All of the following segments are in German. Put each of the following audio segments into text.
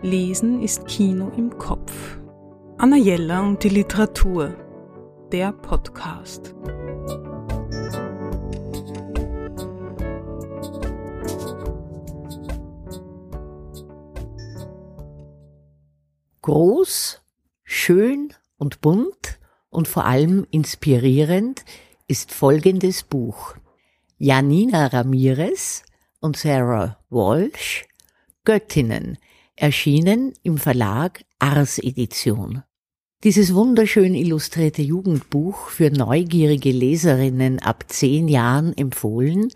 Lesen ist Kino im Kopf. Anna Jella und die Literatur. Der Podcast. Groß, schön und bunt und vor allem inspirierend ist folgendes Buch. Janina Ramirez und Sarah Walsh Göttinnen erschienen im Verlag Ars Edition. Dieses wunderschön illustrierte Jugendbuch für neugierige Leserinnen ab zehn Jahren empfohlen,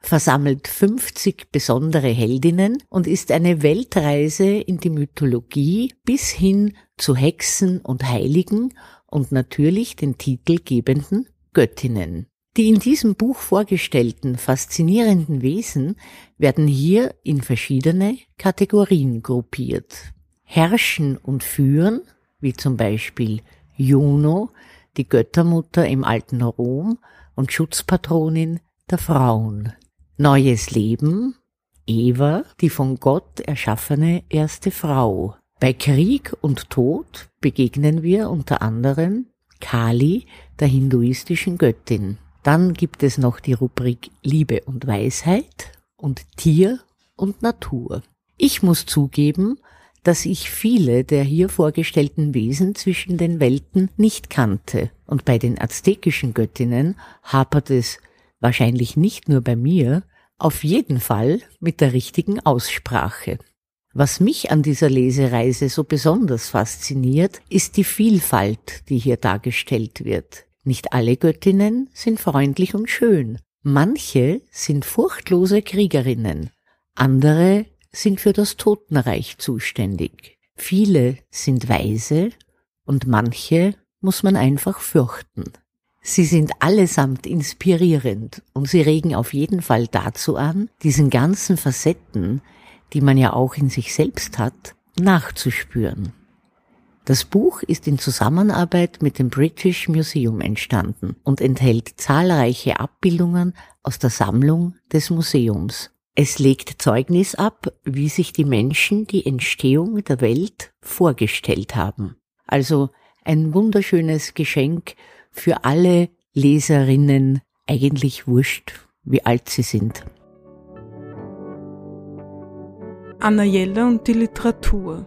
versammelt 50 besondere Heldinnen und ist eine Weltreise in die Mythologie bis hin zu Hexen und Heiligen und natürlich den titelgebenden Göttinnen. Die in diesem Buch vorgestellten faszinierenden Wesen werden hier in verschiedene Kategorien gruppiert. Herrschen und führen, wie zum Beispiel Juno, die Göttermutter im alten Rom und Schutzpatronin der Frauen. Neues Leben, Eva, die von Gott erschaffene erste Frau. Bei Krieg und Tod begegnen wir unter anderem Kali, der hinduistischen Göttin. Dann gibt es noch die Rubrik Liebe und Weisheit und Tier und Natur. Ich muss zugeben, dass ich viele der hier vorgestellten Wesen zwischen den Welten nicht kannte. Und bei den aztekischen Göttinnen hapert es wahrscheinlich nicht nur bei mir, auf jeden Fall mit der richtigen Aussprache. Was mich an dieser Lesereise so besonders fasziniert, ist die Vielfalt, die hier dargestellt wird. Nicht alle Göttinnen sind freundlich und schön. Manche sind furchtlose Kriegerinnen. Andere sind für das Totenreich zuständig. Viele sind weise und manche muss man einfach fürchten. Sie sind allesamt inspirierend und sie regen auf jeden Fall dazu an, diesen ganzen Facetten, die man ja auch in sich selbst hat, nachzuspüren. Das Buch ist in Zusammenarbeit mit dem British Museum entstanden und enthält zahlreiche Abbildungen aus der Sammlung des Museums. Es legt Zeugnis ab, wie sich die Menschen die Entstehung der Welt vorgestellt haben. Also ein wunderschönes Geschenk für alle Leserinnen, eigentlich wurscht, wie alt sie sind. Anna Jella und die Literatur